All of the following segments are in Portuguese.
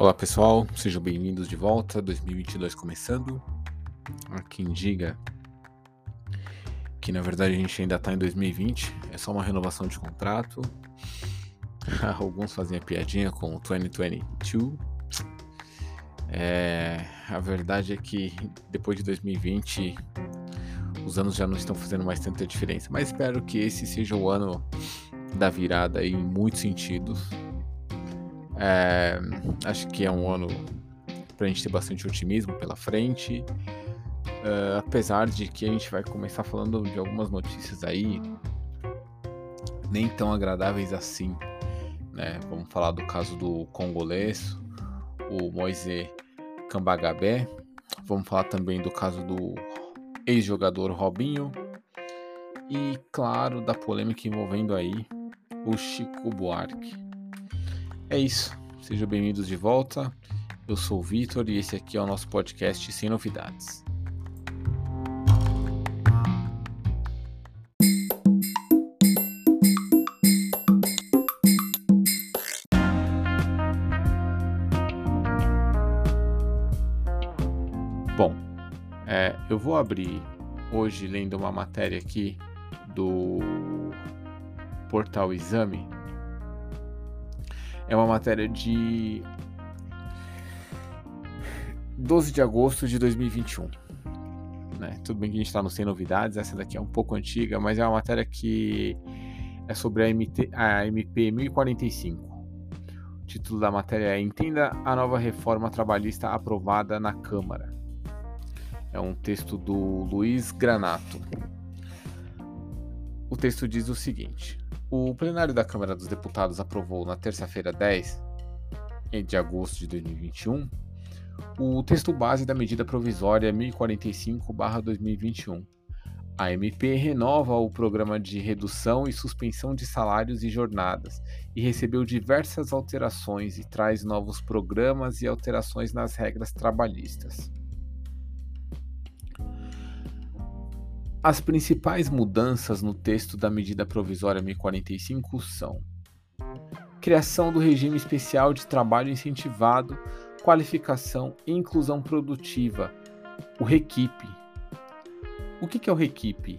Olá pessoal, sejam bem-vindos de volta. 2022 começando. Há quem diga que na verdade a gente ainda está em 2020, é só uma renovação de contrato. Alguns fazem a piadinha com o 2022. É, a verdade é que depois de 2020 os anos já não estão fazendo mais tanta diferença, mas espero que esse seja o ano da virada em muitos sentidos é, acho que é um ano para a gente ter bastante otimismo pela frente. Uh, apesar de que a gente vai começar falando de algumas notícias aí nem tão agradáveis assim. Né? Vamos falar do caso do congolês, o Moise Kambagabé. Vamos falar também do caso do ex-jogador Robinho. E, claro, da polêmica envolvendo aí o Chico Buarque. É isso. Sejam bem-vindos de volta. Eu sou o Vitor e esse aqui é o nosso podcast Sem Novidades. Bom, é, eu vou abrir hoje lendo uma matéria aqui do portal Exame é uma matéria de 12 de agosto de 2021. Né? Tudo bem que a gente está no Sem Novidades, essa daqui é um pouco antiga, mas é uma matéria que é sobre a, MT, a MP 1045. O título da matéria é Entenda a nova reforma trabalhista aprovada na Câmara. É um texto do Luiz Granato. O texto diz o seguinte: o plenário da Câmara dos Deputados aprovou na terça-feira 10 de agosto de 2021 o texto base da medida provisória 1045/2021. A MP renova o programa de redução e suspensão de salários e jornadas e recebeu diversas alterações e traz novos programas e alterações nas regras trabalhistas. As principais mudanças no texto da medida provisória 1045 são: criação do regime especial de trabalho incentivado, qualificação e inclusão produtiva, o REQIP. O que é o REQIP?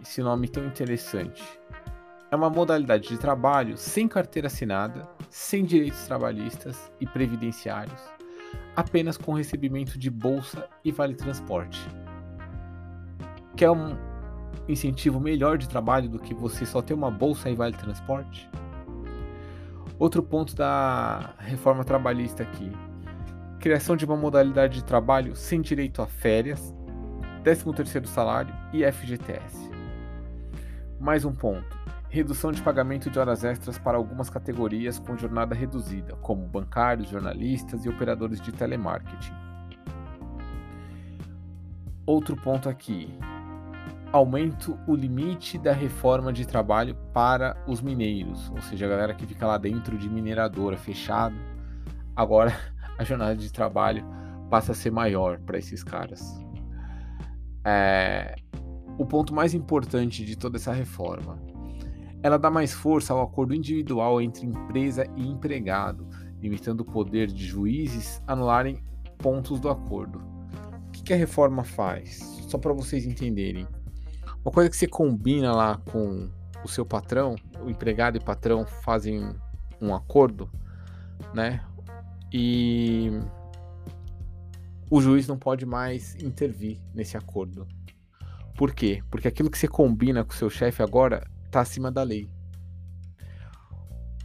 Esse nome tão interessante. É uma modalidade de trabalho sem carteira assinada, sem direitos trabalhistas e previdenciários, apenas com recebimento de bolsa e vale transporte Quer um incentivo melhor de trabalho do que você só ter uma bolsa e vale transporte? Outro ponto da reforma trabalhista aqui: criação de uma modalidade de trabalho sem direito a férias, 13º salário e FGTS. Mais um ponto: redução de pagamento de horas extras para algumas categorias com jornada reduzida, como bancários, jornalistas e operadores de telemarketing. Outro ponto aqui: aumento o limite da reforma de trabalho para os mineiros, ou seja, a galera que fica lá dentro de mineradora fechado. Agora a jornada de trabalho passa a ser maior para esses caras. É... O ponto mais importante de toda essa reforma, ela dá mais força ao acordo individual entre empresa e empregado, limitando o poder de juízes anularem pontos do acordo. O que, que a reforma faz? Só para vocês entenderem uma coisa que você combina lá com o seu patrão, o empregado e patrão fazem um acordo, né? E o juiz não pode mais intervir nesse acordo. Por quê? Porque aquilo que você combina com o seu chefe agora está acima da lei.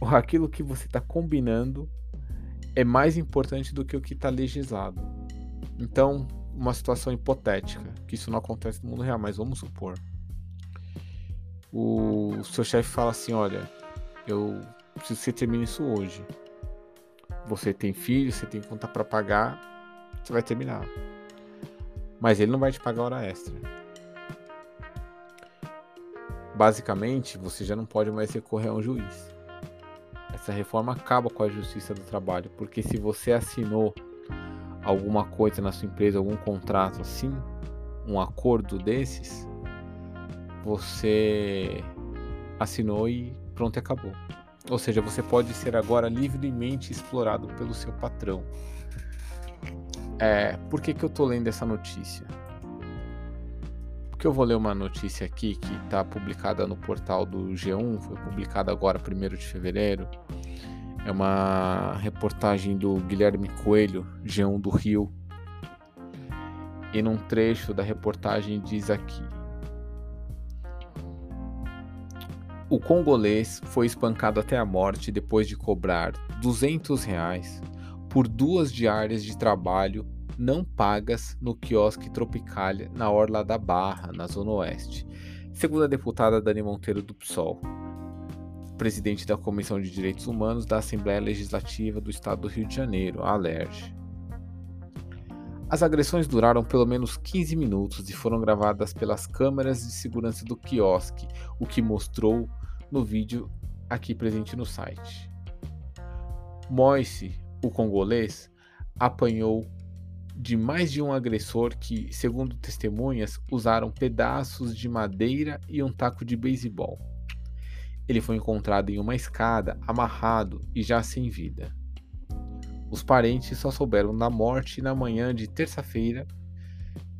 Aquilo que você está combinando é mais importante do que o que está legislado. Então, uma situação hipotética, que isso não acontece no mundo real, mas vamos supor o seu chefe fala assim: Olha, eu preciso que você termine isso hoje. Você tem filho, você tem conta para pagar, você vai terminar. Mas ele não vai te pagar hora extra. Basicamente, você já não pode mais recorrer a um juiz. Essa reforma acaba com a justiça do trabalho, porque se você assinou alguma coisa na sua empresa, algum contrato assim, um acordo desses, você assinou e pronto, acabou. Ou seja, você pode ser agora livremente explorado pelo seu patrão. É, por que, que eu tô lendo essa notícia? Porque eu vou ler uma notícia aqui que está publicada no portal do G1, foi publicada agora, 1 de fevereiro. É uma reportagem do Guilherme Coelho, G1 do Rio. E num trecho da reportagem diz aqui: O congolês foi espancado até a morte depois de cobrar 200 reais por duas diárias de trabalho não pagas no quiosque Tropicália na Orla da Barra, na Zona Oeste, segundo a deputada Dani Monteiro do PSOL, presidente da Comissão de Direitos Humanos da Assembleia Legislativa do Estado do Rio de Janeiro, a ALERJ. As agressões duraram pelo menos 15 minutos e foram gravadas pelas câmeras de segurança do quiosque, o que mostrou no vídeo aqui presente no site. Moise, o congolês, apanhou de mais de um agressor que, segundo testemunhas, usaram pedaços de madeira e um taco de beisebol. Ele foi encontrado em uma escada, amarrado e já sem vida. Os parentes só souberam da morte na manhã de terça-feira,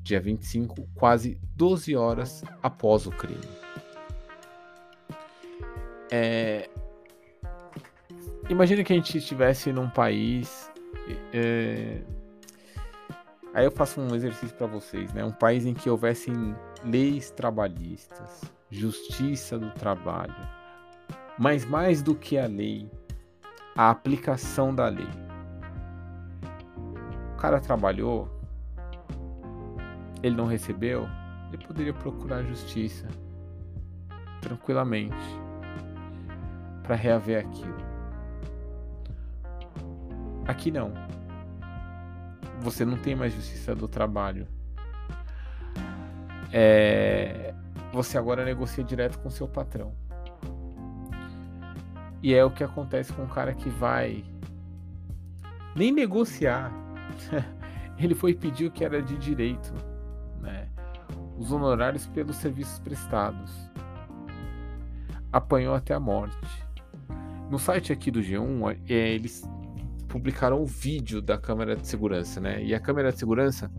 dia 25, quase 12 horas após o crime. É... Imagina que a gente estivesse num país. É... Aí eu faço um exercício para vocês, né? Um país em que houvessem leis trabalhistas, justiça do trabalho, mas mais do que a lei, a aplicação da lei cara trabalhou, ele não recebeu, ele poderia procurar justiça tranquilamente para reaver aquilo. Aqui não. Você não tem mais justiça do trabalho. É... Você agora negocia direto com seu patrão. E é o que acontece com o cara que vai nem negociar ele foi pedir o que era de direito, né? os honorários pelos serviços prestados. Apanhou até a morte. No site aqui do G1, é, eles publicaram o vídeo da câmera de segurança, né? E a câmera de segurança,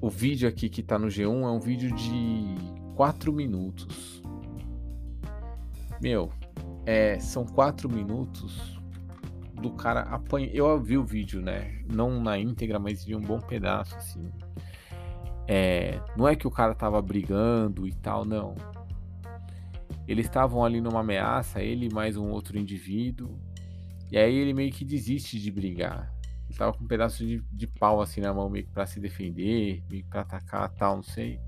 o vídeo aqui que tá no G1 é um vídeo de 4 minutos. Meu, é, são 4 minutos do cara apanha. Eu vi o vídeo, né? Não na íntegra, mas vi um bom pedaço, assim. É, não é que o cara tava brigando e tal, não. Eles estavam ali numa ameaça, ele mais um outro indivíduo. E aí ele meio que desiste de brigar. Ele tava com um pedaço de, de pau assim na mão, meio que pra se defender, meio que pra atacar tal, não sei.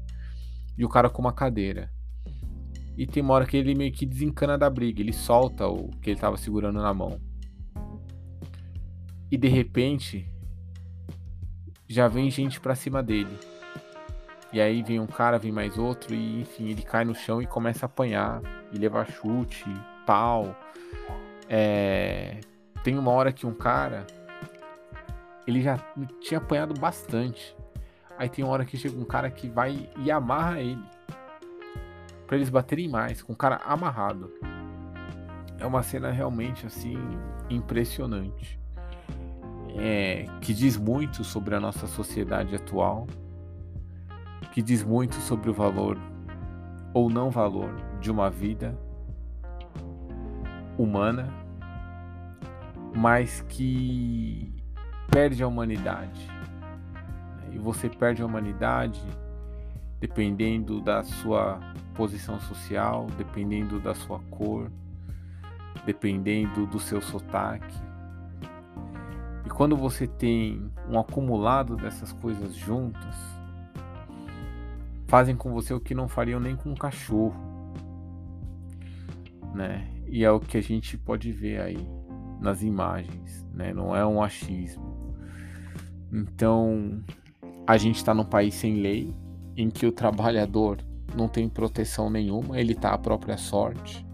E o cara com uma cadeira. E tem uma hora que ele meio que desencana da briga, ele solta o que ele tava segurando na mão. E de repente já vem gente pra cima dele. E aí vem um cara, vem mais outro, e enfim, ele cai no chão e começa a apanhar, e levar chute, pau. É... Tem uma hora que um cara, ele já tinha apanhado bastante. Aí tem uma hora que chega um cara que vai e amarra ele. para eles baterem mais, com o cara amarrado. É uma cena realmente assim impressionante é, que diz muito sobre a nossa sociedade atual, que diz muito sobre o valor ou não valor de uma vida humana, mas que perde a humanidade. E você perde a humanidade dependendo da sua posição social, dependendo da sua cor, dependendo do seu sotaque, e quando você tem um acumulado dessas coisas juntas, fazem com você o que não fariam nem com um cachorro, né? E é o que a gente pode ver aí nas imagens, né? Não é um achismo. Então, a gente está num país sem lei, em que o trabalhador não tem proteção nenhuma, ele está à própria sorte.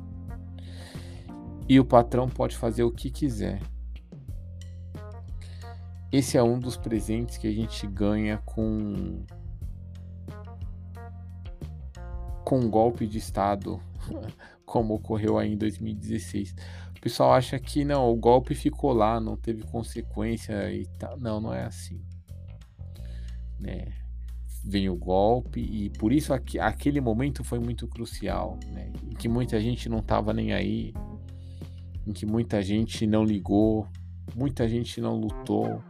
E o patrão pode fazer o que quiser. Esse é um dos presentes que a gente ganha com com um golpe de Estado, como ocorreu aí em 2016. O pessoal acha que não, o golpe ficou lá, não teve consequência e tal. Não, não é assim. Né? Vem o golpe e por isso aqui, aquele momento foi muito crucial, né? Em que muita gente não estava nem aí, em que muita gente não ligou, muita gente não lutou,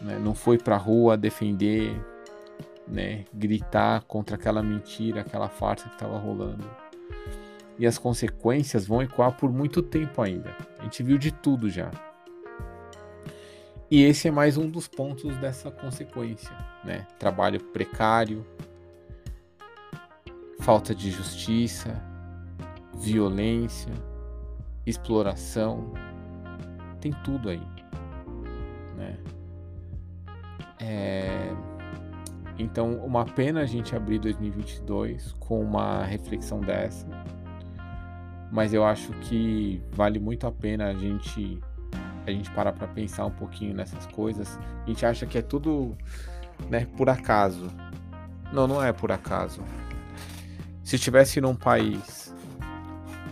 né? não foi para rua defender, né? gritar contra aquela mentira, aquela farsa que estava rolando. E as consequências vão ecoar por muito tempo ainda. A gente viu de tudo já. E esse é mais um dos pontos dessa consequência, né? Trabalho precário, falta de justiça, violência, exploração, tem tudo aí, né? É... Então, uma pena a gente abrir 2022 com uma reflexão dessa, mas eu acho que vale muito a pena a gente a gente parar para pensar um pouquinho nessas coisas. A gente acha que é tudo, né, por acaso. Não, não é por acaso. Se estivesse num país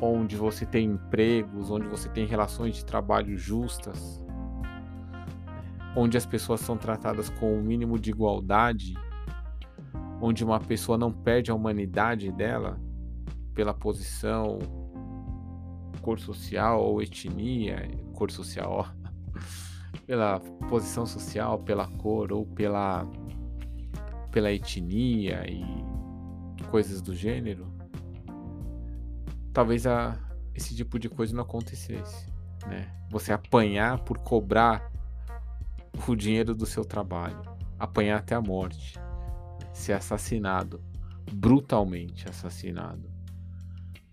onde você tem empregos, onde você tem relações de trabalho justas, onde as pessoas são tratadas com o um mínimo de igualdade, onde uma pessoa não perde a humanidade dela pela posição, cor social ou etnia, cor social, pela posição social, pela cor ou pela pela etnia e coisas do gênero, talvez a, esse tipo de coisa não acontecesse. Né? Você apanhar por cobrar o dinheiro do seu trabalho, apanhar até a morte, ser assassinado, brutalmente assassinado,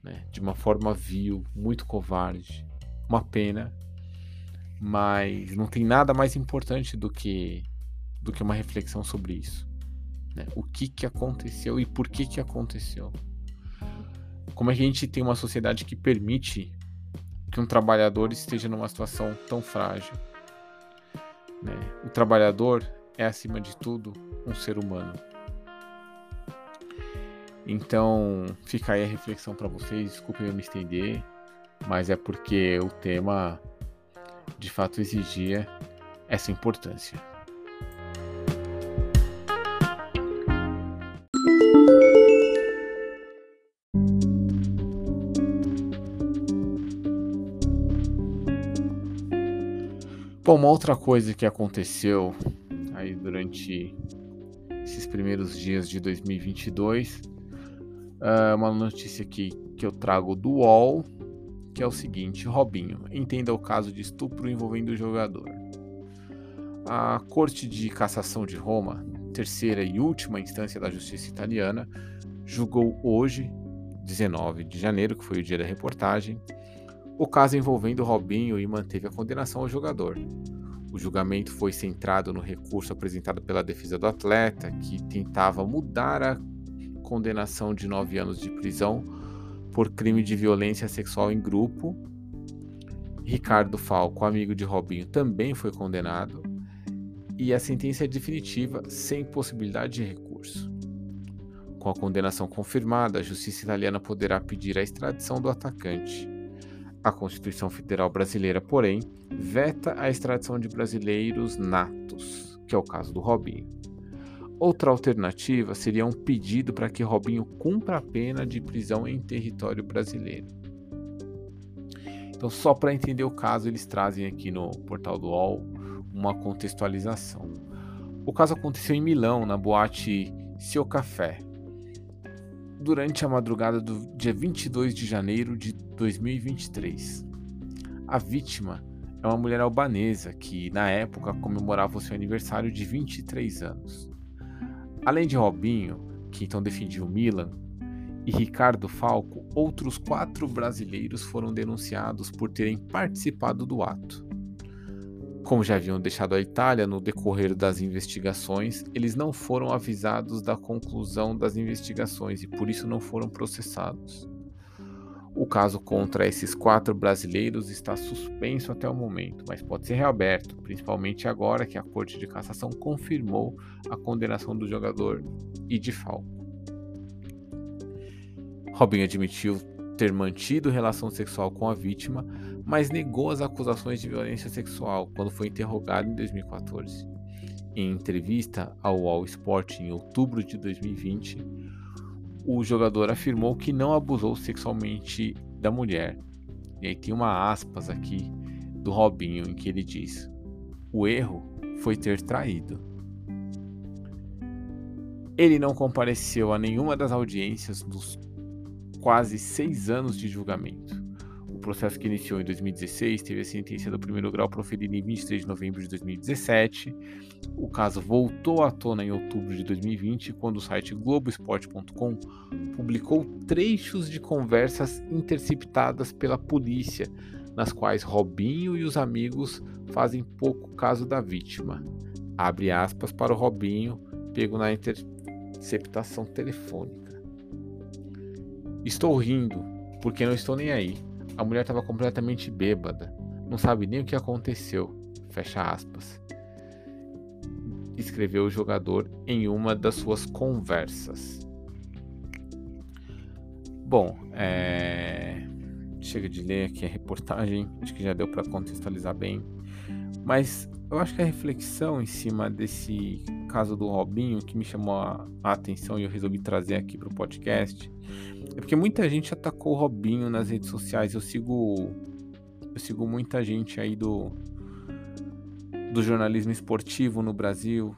né? de uma forma vil, muito covarde. Uma pena, mas não tem nada mais importante do que do que uma reflexão sobre isso. Né? O que, que aconteceu e por que, que aconteceu. Como é que a gente tem uma sociedade que permite que um trabalhador esteja numa situação tão frágil? Né? O trabalhador é, acima de tudo, um ser humano. Então, fica aí a reflexão para vocês. Desculpe eu me estender, mas é porque o tema de fato exigia essa importância. Bom, uma outra coisa que aconteceu aí durante esses primeiros dias de 2022, é uma notícia aqui que eu trago do UOL, que é o seguinte: Robinho, entenda o caso de estupro envolvendo o jogador. A Corte de Cassação de Roma, terceira e última instância da justiça italiana, julgou hoje, 19 de janeiro, que foi o dia da reportagem, o caso envolvendo Robinho e manteve a condenação ao jogador. O julgamento foi centrado no recurso apresentado pela defesa do atleta, que tentava mudar a condenação de nove anos de prisão por crime de violência sexual em grupo. Ricardo Falco, amigo de Robinho, também foi condenado. E a sentença é definitiva, sem possibilidade de recurso. Com a condenação confirmada, a justiça italiana poderá pedir a extradição do atacante. A Constituição Federal Brasileira, porém, veta a extradição de brasileiros natos, que é o caso do Robinho. Outra alternativa seria um pedido para que Robinho cumpra a pena de prisão em território brasileiro. Então, só para entender o caso, eles trazem aqui no portal do UOL uma contextualização. O caso aconteceu em Milão, na boate Seu Café, durante a madrugada do dia 22 de janeiro de 2023. A vítima é uma mulher albanesa que, na época, comemorava o seu aniversário de 23 anos. Além de Robinho, que então defendia o Milan, e Ricardo Falco, outros quatro brasileiros foram denunciados por terem participado do ato. Como já haviam deixado a Itália no decorrer das investigações, eles não foram avisados da conclusão das investigações e por isso não foram processados. O caso contra esses quatro brasileiros está suspenso até o momento, mas pode ser reaberto, principalmente agora que a Corte de Cassação confirmou a condenação do jogador e de Falco. Robinho admitiu ter mantido relação sexual com a vítima, mas negou as acusações de violência sexual quando foi interrogado em 2014. Em entrevista ao All Sport em outubro de 2020, o jogador afirmou que não abusou sexualmente da mulher. E aí tem uma aspas aqui do Robinho em que ele diz: O erro foi ter traído. Ele não compareceu a nenhuma das audiências dos quase seis anos de julgamento. O processo que iniciou em 2016 teve a sentença do primeiro grau proferida em 23 de novembro de 2017. O caso voltou à tona em outubro de 2020, quando o site Globoesporte.com publicou trechos de conversas interceptadas pela polícia, nas quais Robinho e os amigos fazem pouco caso da vítima. Abre aspas para o Robinho, pego na interceptação telefônica. Estou rindo, porque não estou nem aí. A mulher estava completamente bêbada. Não sabe nem o que aconteceu. Fecha aspas. Escreveu o jogador em uma das suas conversas. Bom, é... chega de ler aqui a reportagem. Acho que já deu para contextualizar bem. Mas eu acho que a reflexão em cima desse caso do Robinho que me chamou a, atenção e eu resolvi trazer aqui para o podcast é porque muita gente atacou o Robinho nas redes sociais. Eu sigo eu sigo muita gente aí do do jornalismo esportivo no Brasil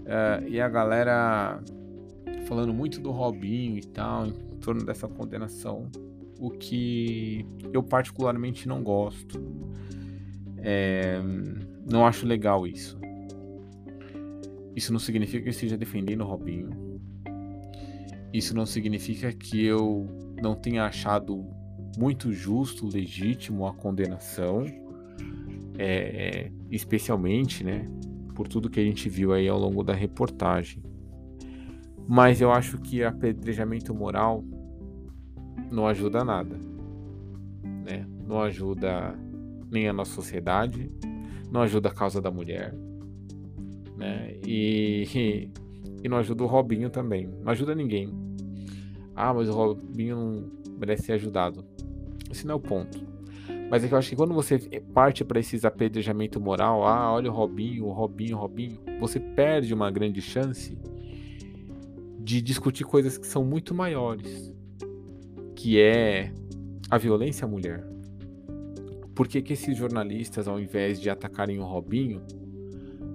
uh, e a galera falando muito do Robinho e tal em torno dessa condenação, o que eu particularmente não gosto. É, não acho legal isso. Isso não significa que eu esteja defendendo o Robinho. Isso não significa que eu não tenha achado muito justo, legítimo a condenação, é, especialmente, né, por tudo que a gente viu aí ao longo da reportagem. Mas eu acho que apedrejamento moral não ajuda nada, né? Não ajuda nem a nossa sociedade, não ajuda a causa da mulher, né? E, e não ajuda o Robinho também, não ajuda ninguém. Ah, mas o Robinho não merece ser ajudado. Esse não é o ponto. Mas é que eu acho que quando você parte para esse apedrejamento moral, ah, olha o Robinho, o Robinho, o Robinho, você perde uma grande chance de discutir coisas que são muito maiores, que é a violência à mulher. Por que, que esses jornalistas, ao invés de atacarem o Robinho,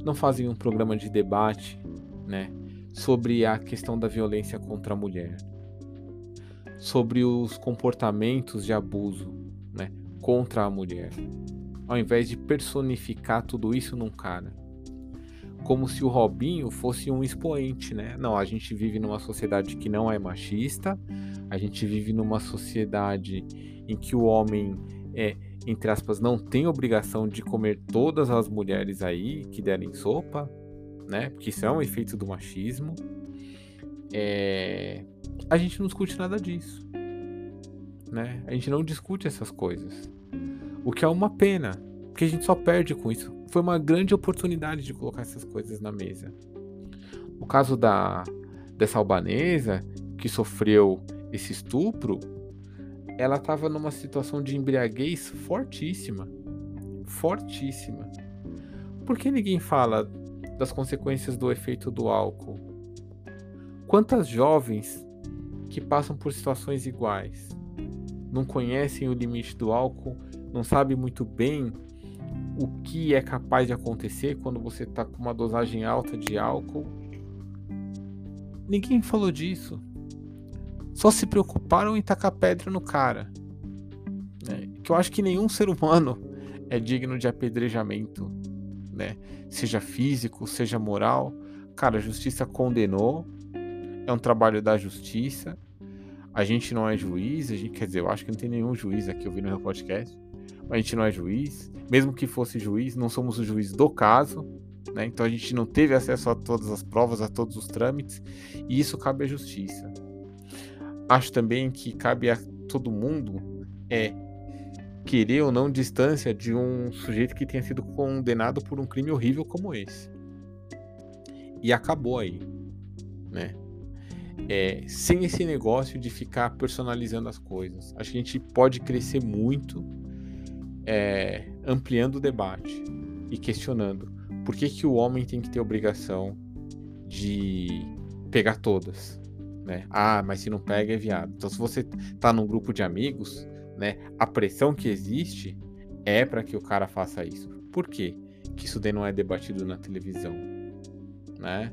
não fazem um programa de debate né, sobre a questão da violência contra a mulher? Sobre os comportamentos de abuso né, contra a mulher? Ao invés de personificar tudo isso num cara. Como se o Robinho fosse um expoente, né? Não, a gente vive numa sociedade que não é machista, a gente vive numa sociedade em que o homem é entre aspas, não tem obrigação de comer todas as mulheres aí que derem sopa, né? Porque isso é um efeito do machismo. É... A gente não discute nada disso, né? A gente não discute essas coisas. O que é uma pena, porque a gente só perde com isso. Foi uma grande oportunidade de colocar essas coisas na mesa. O caso da dessa albanesa que sofreu esse estupro, ela estava numa situação de embriaguez fortíssima. Fortíssima. Por que ninguém fala das consequências do efeito do álcool? Quantas jovens que passam por situações iguais não conhecem o limite do álcool, não sabem muito bem o que é capaz de acontecer quando você está com uma dosagem alta de álcool? Ninguém falou disso só se preocuparam em tacar pedra no cara. Né? Que eu acho que nenhum ser humano é digno de apedrejamento, né? Seja físico, seja moral. Cara, a justiça condenou. É um trabalho da justiça. A gente não é juiz, a gente, quer dizer, eu acho que não tem nenhum juiz aqui ouvindo meu podcast. A gente não é juiz. Mesmo que fosse juiz, não somos o juiz do caso. Né? Então a gente não teve acesso a todas as provas, a todos os trâmites. E isso cabe à justiça acho também que cabe a todo mundo é querer ou não distância de um sujeito que tenha sido condenado por um crime horrível como esse. E acabou aí, né? é, sem esse negócio de ficar personalizando as coisas. Acho que a gente pode crescer muito é, ampliando o debate e questionando por que, que o homem tem que ter obrigação de pegar todas. Né? Ah, mas se não pega é viado. Então, se você tá num grupo de amigos, né, a pressão que existe é para que o cara faça isso. Por quê? Que isso daí não é debatido na televisão, né?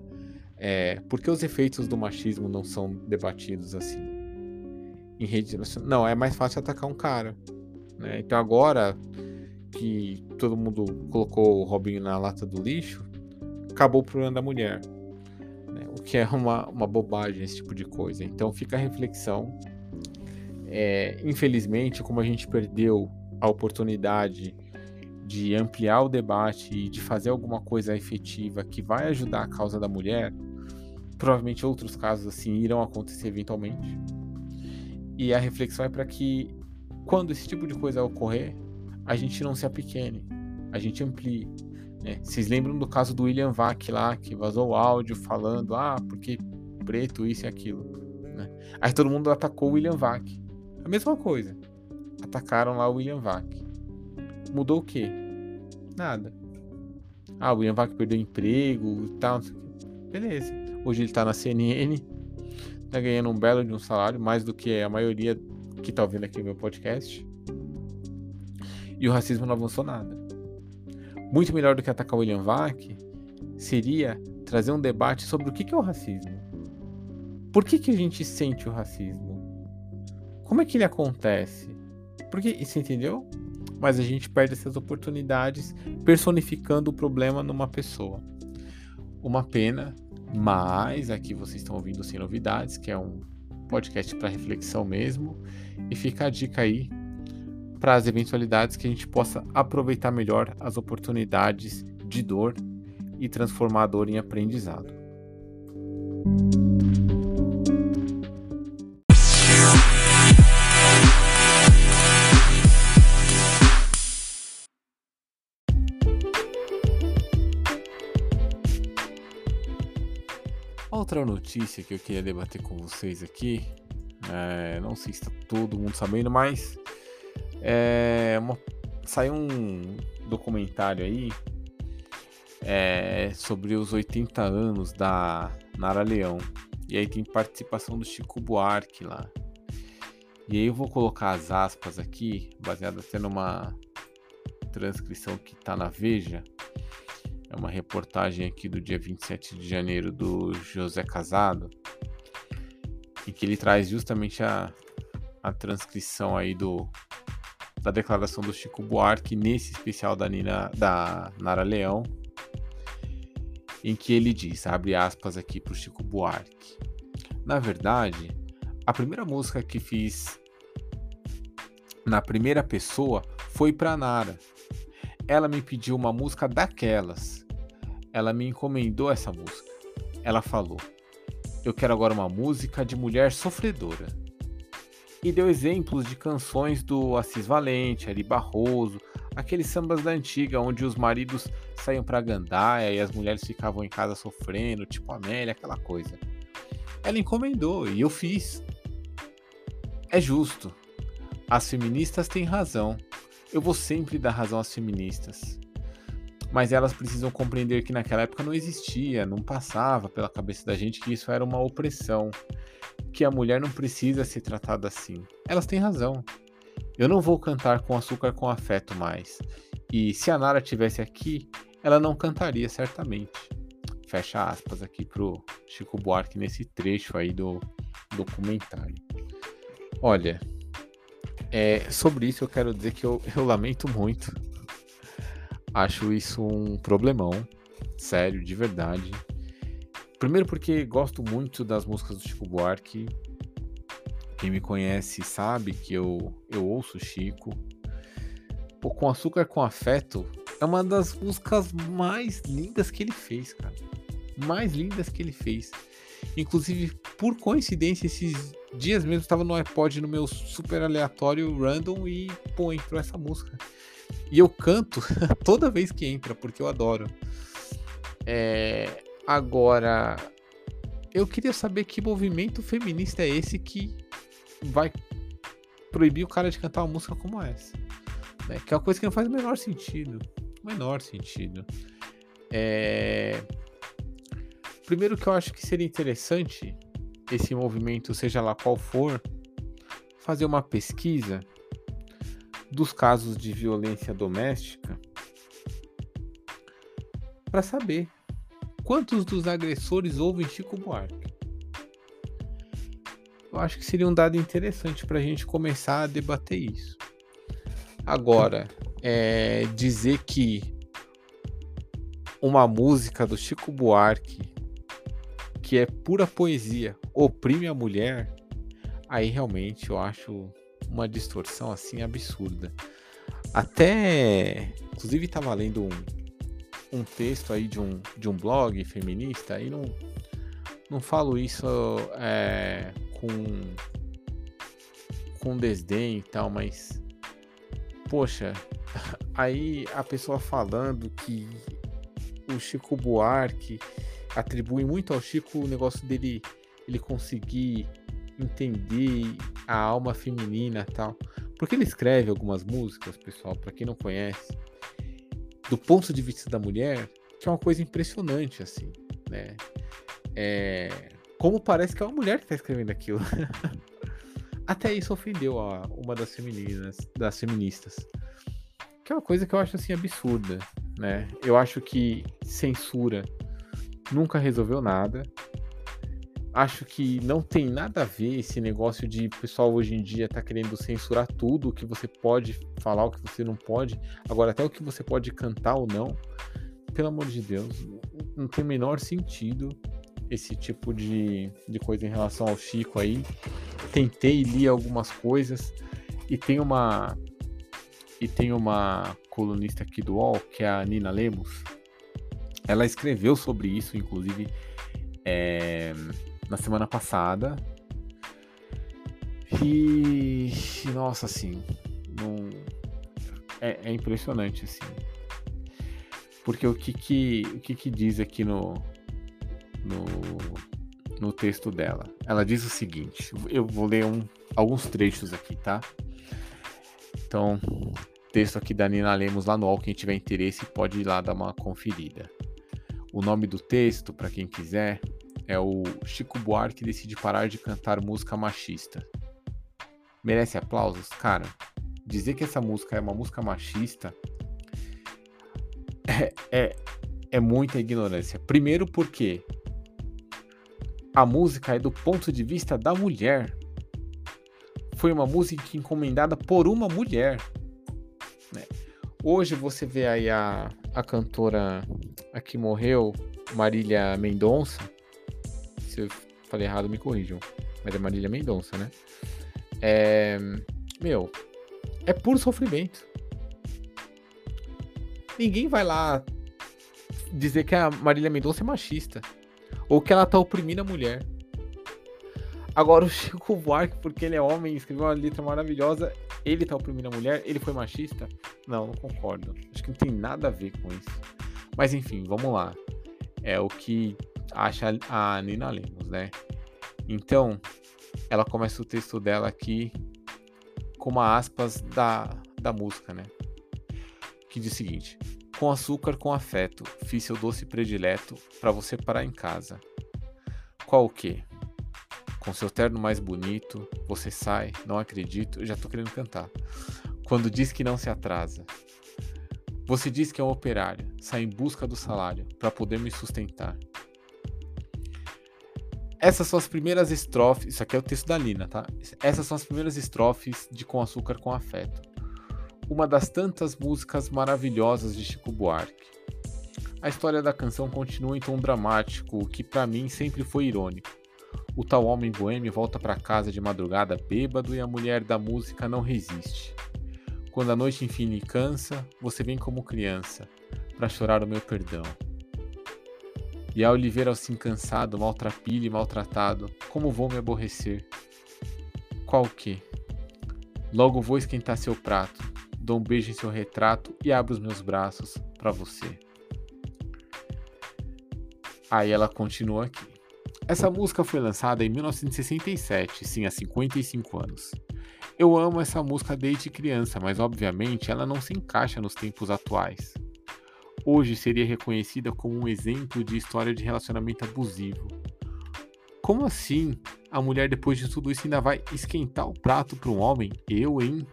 É, por que os efeitos do machismo não são debatidos assim? Em rede? Não, é mais fácil atacar um cara. Né? Então agora que todo mundo colocou o Robinho na lata do lixo, acabou o problema da mulher. Né? O que é uma, uma bobagem esse tipo de coisa. Então fica a reflexão. É, infelizmente, como a gente perdeu a oportunidade de ampliar o debate e de fazer alguma coisa efetiva que vai ajudar a causa da mulher, provavelmente outros casos assim irão acontecer eventualmente. E a reflexão é para que quando esse tipo de coisa ocorrer, a gente não se apequene, a gente amplie. Né? Vocês lembram do caso do William Vac lá, que vazou o áudio falando, ah, porque preto, isso e aquilo. Né? Aí todo mundo atacou o William Vac. A mesma coisa. Atacaram lá o William Vac. Mudou o quê? Nada. Ah, o William Vac perdeu emprego e tal. Beleza. Hoje ele tá na CNN, tá ganhando um belo de um salário, mais do que a maioria que tá ouvindo aqui meu podcast. E o racismo não avançou nada. Muito melhor do que atacar William Vac seria trazer um debate sobre o que é o racismo. Por que, que a gente sente o racismo? Como é que ele acontece? Porque, você entendeu? mas a gente perde essas oportunidades personificando o problema numa pessoa. Uma pena, mas aqui vocês estão ouvindo Sem Novidades, que é um podcast para reflexão mesmo, e fica a dica aí para as eventualidades que a gente possa aproveitar melhor as oportunidades de dor e transformar a dor em aprendizado. Outra notícia que eu queria debater com vocês aqui, é, não sei se está todo mundo sabendo, mas é uma, saiu um documentário aí é, sobre os 80 anos da Nara Leão. E aí tem participação do Chico Buarque lá. E aí eu vou colocar as aspas aqui, baseado até numa transcrição que está na Veja. É uma reportagem aqui do dia 27 de janeiro do José Casado, em que ele traz justamente a, a transcrição aí do da declaração do Chico Buarque nesse especial da Nina da Nara Leão, em que ele diz, abre aspas aqui para o Chico Buarque. Na verdade, a primeira música que fiz na primeira pessoa foi para Nara, ela me pediu uma música daquelas. Ela me encomendou essa música. Ela falou: Eu quero agora uma música de mulher sofredora. E deu exemplos de canções do Assis Valente, Ari Barroso, aqueles sambas da antiga onde os maridos saíam para gandaia e as mulheres ficavam em casa sofrendo, tipo Amélia, aquela coisa. Ela encomendou e eu fiz. É justo. As feministas têm razão eu vou sempre dar razão às feministas. Mas elas precisam compreender que naquela época não existia, não passava pela cabeça da gente que isso era uma opressão, que a mulher não precisa ser tratada assim. Elas têm razão. Eu não vou cantar com açúcar com afeto mais. E se a Nara tivesse aqui, ela não cantaria certamente. Fecha aspas aqui pro Chico Buarque nesse trecho aí do documentário. Olha, é, sobre isso eu quero dizer que eu, eu lamento muito. Acho isso um problemão. Sério, de verdade. Primeiro porque gosto muito das músicas do Chico Buarque. Quem me conhece sabe que eu, eu ouço Chico. Pô, com Açúcar com Afeto é uma das músicas mais lindas que ele fez, cara. Mais lindas que ele fez. Inclusive, por coincidência, esses dias mesmo estava no iPod no meu super aleatório random e pô, entrou essa música. E eu canto toda vez que entra, porque eu adoro. É, agora, eu queria saber que movimento feminista é esse que vai proibir o cara de cantar uma música como essa. Né? Que é uma coisa que não faz o menor sentido. O menor sentido. É... Primeiro que eu acho que seria interessante esse movimento, seja lá qual for, fazer uma pesquisa dos casos de violência doméstica para saber quantos dos agressores ouvem Chico Buarque. Eu acho que seria um dado interessante para a gente começar a debater isso. Agora, é, dizer que uma música do Chico Buarque, que é pura poesia, oprime a mulher, aí realmente eu acho uma distorção assim absurda. Até, inclusive, estava lendo um, um texto aí de um, de um blog feminista e não, não falo isso é, com, com desdém e tal, mas poxa, aí a pessoa falando que o Chico Buarque atribui muito ao Chico o negócio dele ele conseguir entender a alma feminina tal. Porque ele escreve algumas músicas, pessoal, para quem não conhece, do ponto de vista da mulher, que é uma coisa impressionante, assim, né? É... Como parece que é uma mulher que está escrevendo aquilo. Até isso ofendeu a uma das femininas, das feministas. Que é uma coisa que eu acho assim absurda, né? Eu acho que censura nunca resolveu nada. Acho que não tem nada a ver esse negócio de pessoal hoje em dia tá querendo censurar tudo o que você pode falar, o que você não pode. Agora, até o que você pode cantar ou não. Pelo amor de Deus, não tem o menor sentido esse tipo de, de coisa em relação ao Chico aí. Tentei ler algumas coisas e tem uma e tem uma colunista aqui do UOL, que é a Nina Lemos, ela escreveu sobre isso, inclusive, é, na semana passada. E. Nossa, assim. Não, é, é, impressionante, assim. Porque o que que, o que, que diz aqui no, no, no texto dela? Ela diz o seguinte: eu vou ler um, alguns trechos aqui, tá? Então, texto aqui da Nina Lemos lá no UOL, quem tiver interesse pode ir lá dar uma conferida. O nome do texto, para quem quiser, é o Chico Buarque decide parar de cantar música machista. Merece aplausos? Cara, dizer que essa música é uma música machista é, é, é muita ignorância. Primeiro porque a música é do ponto de vista da mulher. Foi uma música encomendada por uma mulher. Né? Hoje você vê aí a, a cantora a que morreu, Marília Mendonça. Se eu falei errado, me corrijam. Mas é Marília Mendonça, né? É. Meu, é puro sofrimento. Ninguém vai lá dizer que a Marília Mendonça é machista. Ou que ela tá oprimindo a mulher. Agora o Chico Buarque, porque ele é homem escreveu uma letra maravilhosa, ele tá oprimindo a mulher, ele foi machista? Não, não concordo. Acho que não tem nada a ver com isso. Mas enfim, vamos lá. É o que acha a Nina Lemos, né? Então, ela começa o texto dela aqui com uma aspas da, da música, né? Que diz o seguinte: Com açúcar, com afeto, fiz seu doce predileto para você parar em casa. Qual o quê? Com seu terno mais bonito, você sai, não acredito, eu já tô querendo cantar. Quando diz que não se atrasa. Você diz que é um operário, sai em busca do salário para poder me sustentar. Essas são as primeiras estrofes. Isso aqui é o texto da Lina, tá? Essas são as primeiras estrofes de Com Açúcar com Afeto. Uma das tantas músicas maravilhosas de Chico Buarque. A história da canção continua em tom dramático, o que para mim sempre foi irônico. O tal homem boêmio volta para casa de madrugada bêbado e a mulher da música não resiste. Quando a noite enfim lhe cansa, você vem como criança, para chorar o meu perdão. E ao lhe ver assim cansado, maltrapilho e maltratado, como vou me aborrecer? Qual o que? Logo vou esquentar seu prato, dou um beijo em seu retrato e abro os meus braços para você. Aí ela continua aqui. Essa música foi lançada em 1967, sim, há 55 anos. Eu amo essa música desde criança, mas obviamente ela não se encaixa nos tempos atuais. Hoje seria reconhecida como um exemplo de história de relacionamento abusivo. Como assim a mulher depois de tudo isso ainda vai esquentar o prato para um homem? Eu, hein?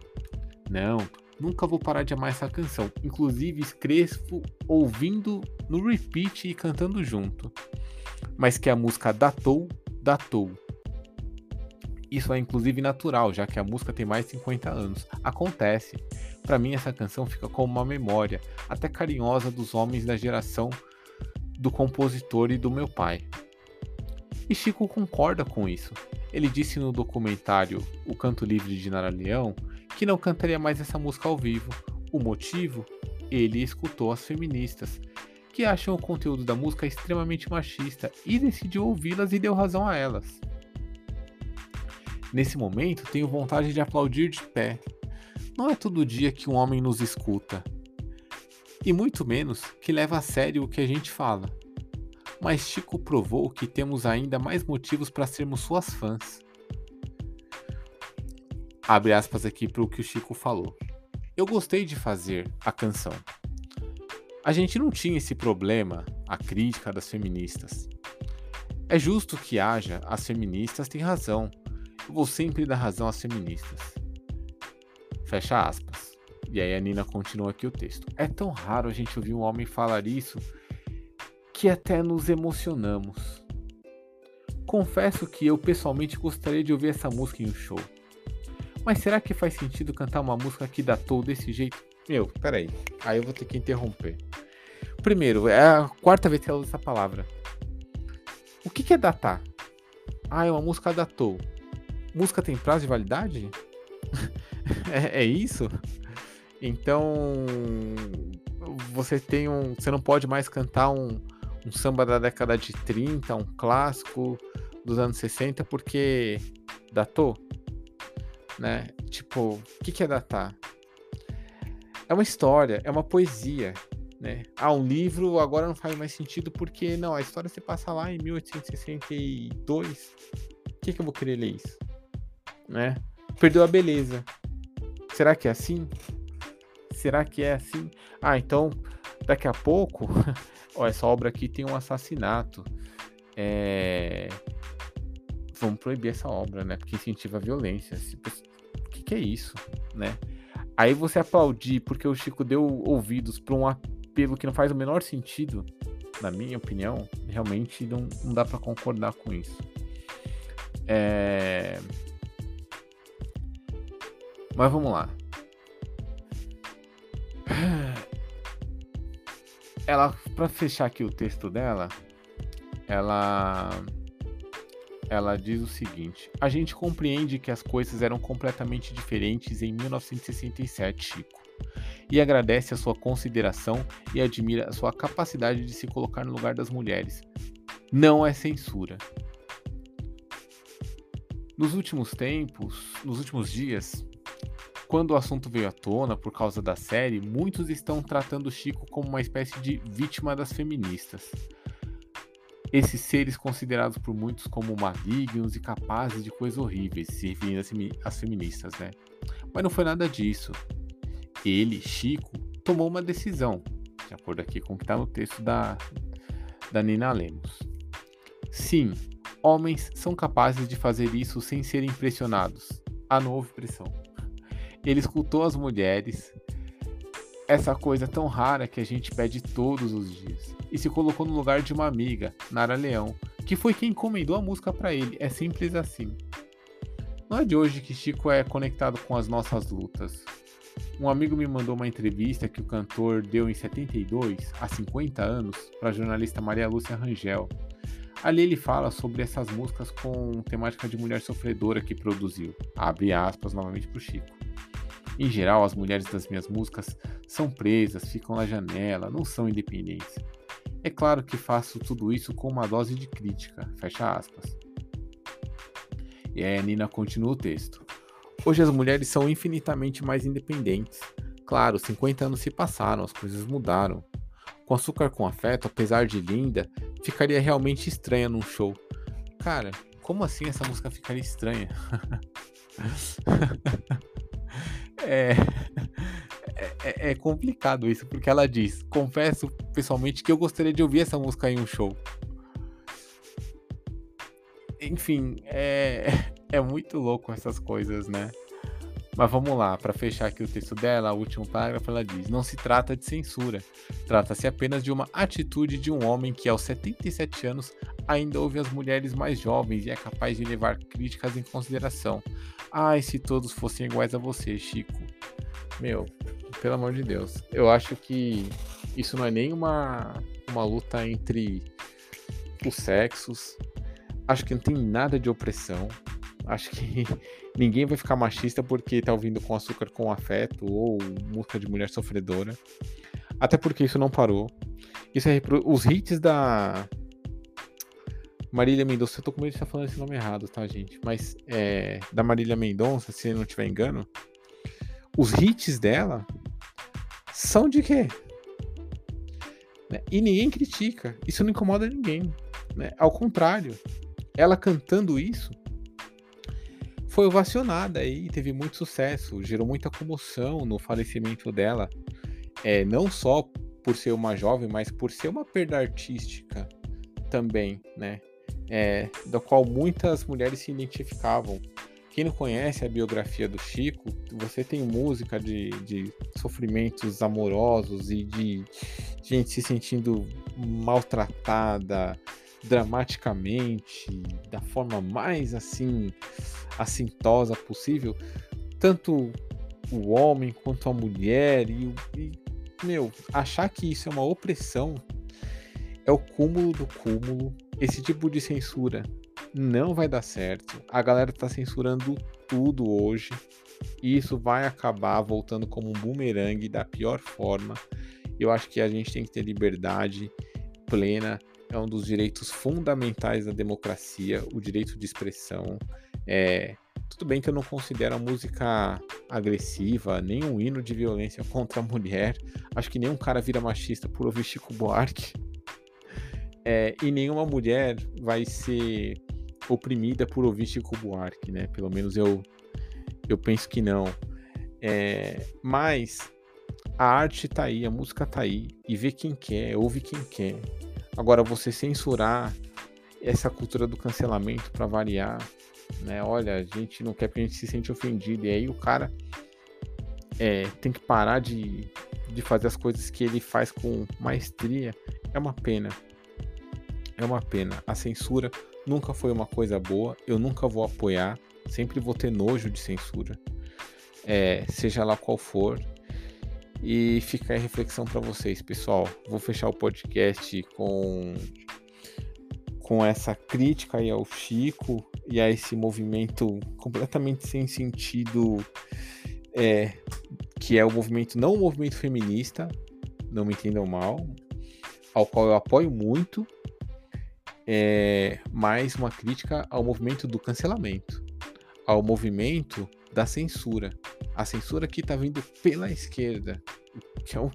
Não, nunca vou parar de amar essa canção. Inclusive, cresço ouvindo no repeat e cantando junto mas que a música datou, datou. Isso é inclusive natural, já que a música tem mais de 50 anos. Acontece. Para mim essa canção fica como uma memória, até carinhosa dos homens da geração do compositor e do meu pai. E Chico concorda com isso. Ele disse no documentário O Canto Livre de Nara Leão que não cantaria mais essa música ao vivo. O motivo? Ele escutou as feministas que acham o conteúdo da música extremamente machista e decidiu ouvi-las e deu razão a elas. Nesse momento, tenho vontade de aplaudir de pé. Não é todo dia que um homem nos escuta, e muito menos que leva a sério o que a gente fala. Mas Chico provou que temos ainda mais motivos para sermos suas fãs. Abre aspas aqui para o que o Chico falou. Eu gostei de fazer a canção a gente não tinha esse problema, a crítica das feministas. É justo que haja, as feministas têm razão. Vou sempre dar razão às feministas. Fecha aspas. E aí a Nina continua aqui o texto. É tão raro a gente ouvir um homem falar isso que até nos emocionamos. Confesso que eu pessoalmente gostaria de ouvir essa música em um show. Mas será que faz sentido cantar uma música que datou desse jeito? Meu, peraí. Aí eu vou ter que interromper. Primeiro, é a quarta vez que ela usa essa palavra. O que, que é datar? Ah, é uma música datou. Música tem prazo de validade? é, é isso? Então, você tem um. Você não pode mais cantar um, um samba da década de 30, um clássico dos anos 60, porque datou? Né? Tipo, o que, que é datar? É uma história, é uma poesia. Né? Ah, um livro agora não faz mais sentido porque, não, a história se passa lá em 1862. O que, que eu vou querer ler isso? Né? Perdeu a beleza. Será que é assim? Será que é assim? Ah, então daqui a pouco, ó, essa obra aqui tem um assassinato. É... Vamos proibir essa obra, né? Porque incentiva a violência. O que, que é isso, né? Aí você aplaudir porque o Chico deu ouvidos para um apelo que não faz o menor sentido, na minha opinião, realmente não, não dá para concordar com isso. É... Mas vamos lá. Ela, para fechar aqui o texto dela, ela ela diz o seguinte: A gente compreende que as coisas eram completamente diferentes em 1967, Chico e agradece a sua consideração e admira a sua capacidade de se colocar no lugar das mulheres. Não é censura. Nos últimos tempos, nos últimos dias, quando o assunto veio à tona por causa da série, muitos estão tratando Chico como uma espécie de vítima das feministas. Esses seres considerados por muitos como malignos e capazes de coisas horríveis, se referindo às feministas, né? Mas não foi nada disso ele, Chico, tomou uma decisão, de acordo aqui com o que está no texto da, da Nina Lemos. Sim, homens são capazes de fazer isso sem serem impressionados. A nova pressão. Ele escutou as mulheres, essa coisa tão rara que a gente pede todos os dias, e se colocou no lugar de uma amiga, Nara Leão, que foi quem encomendou a música para ele. É simples assim. Não é de hoje que Chico é conectado com as nossas lutas. Um amigo me mandou uma entrevista que o cantor deu em 72, há 50 anos, para a jornalista Maria Lúcia Rangel. Ali ele fala sobre essas músicas com temática de mulher sofredora que produziu. Abre aspas novamente para o Chico. Em geral, as mulheres das minhas músicas são presas, ficam na janela, não são independentes. É claro que faço tudo isso com uma dose de crítica. Fecha aspas. E aí a Nina continua o texto. Hoje as mulheres são infinitamente mais independentes. Claro, 50 anos se passaram, as coisas mudaram. Com açúcar com afeto, apesar de linda, ficaria realmente estranha num show. cara, como assim essa música ficaria estranha? é, é, é, complicado isso, porque ela diz: confesso pessoalmente que eu gostaria de ouvir essa música em um show. Enfim, é, é muito louco essas coisas, né? Mas vamos lá, para fechar aqui o texto dela, o último parágrafo, ela diz: Não se trata de censura, trata-se apenas de uma atitude de um homem que, aos 77 anos, ainda ouve as mulheres mais jovens e é capaz de levar críticas em consideração. Ai, se todos fossem iguais a você, Chico. Meu, pelo amor de Deus, eu acho que isso não é nem uma, uma luta entre os sexos, acho que não tem nada de opressão. Acho que ninguém vai ficar machista porque tá ouvindo com açúcar com afeto ou música de mulher sofredora. Até porque isso não parou. Isso é repro... os hits da Marília Mendonça. Eu tô com medo de estar falando esse nome errado, tá, gente? Mas é... da Marília Mendonça, se não tiver engano, os hits dela são de quê? Né? E ninguém critica. Isso não incomoda ninguém. Né? Ao contrário, ela cantando isso foi ovacionada aí, teve muito sucesso, gerou muita comoção no falecimento dela, é, não só por ser uma jovem, mas por ser uma perda artística também, né? É, da qual muitas mulheres se identificavam. Quem não conhece a biografia do Chico, você tem música de, de sofrimentos amorosos e de gente se sentindo maltratada, dramaticamente, da forma mais assim assintosa possível, tanto o homem quanto a mulher e, e meu, achar que isso é uma opressão é o cúmulo do cúmulo. Esse tipo de censura não vai dar certo. A galera tá censurando tudo hoje. E isso vai acabar voltando como um bumerangue da pior forma. Eu acho que a gente tem que ter liberdade plena é um dos direitos fundamentais da democracia, o direito de expressão. É, tudo bem que eu não considero a música agressiva, nem um hino de violência contra a mulher. Acho que nenhum cara vira machista por ouvir Chico Buarque. É, e nenhuma mulher vai ser oprimida por ouvir Chico Buarque, né? Pelo menos eu, eu penso que não. É, mas a arte tá aí, a música tá aí, e vê quem quer, ouve quem quer. Agora, você censurar essa cultura do cancelamento para variar, né? Olha, a gente não quer porque a gente se sente ofendido. E aí o cara é, tem que parar de, de fazer as coisas que ele faz com maestria. É uma pena. É uma pena. A censura nunca foi uma coisa boa. Eu nunca vou apoiar. Sempre vou ter nojo de censura. É, seja lá qual for. E fica a reflexão para vocês, pessoal. Vou fechar o podcast com com essa crítica aí ao Chico e a esse movimento completamente sem sentido, é, que é o movimento não o movimento feminista, não me entendam mal, ao qual eu apoio muito, é, mas uma crítica ao movimento do cancelamento, ao movimento da censura. A censura que está vindo pela esquerda. Que é um,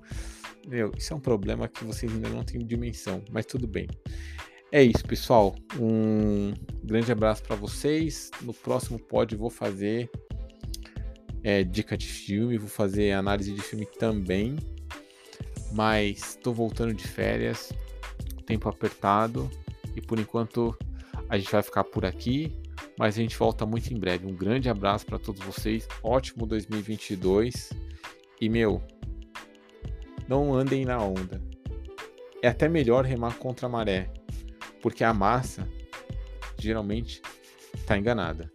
meu, isso é um problema que vocês ainda não têm dimensão, mas tudo bem. É isso, pessoal. Um grande abraço para vocês. No próximo pod vou fazer é, dica de filme, vou fazer análise de filme também. Mas estou voltando de férias, tempo apertado e por enquanto a gente vai ficar por aqui mas a gente volta muito em breve. Um grande abraço para todos vocês, ótimo 2022 e meu, não andem na onda. É até melhor remar contra a maré, porque a massa geralmente está enganada.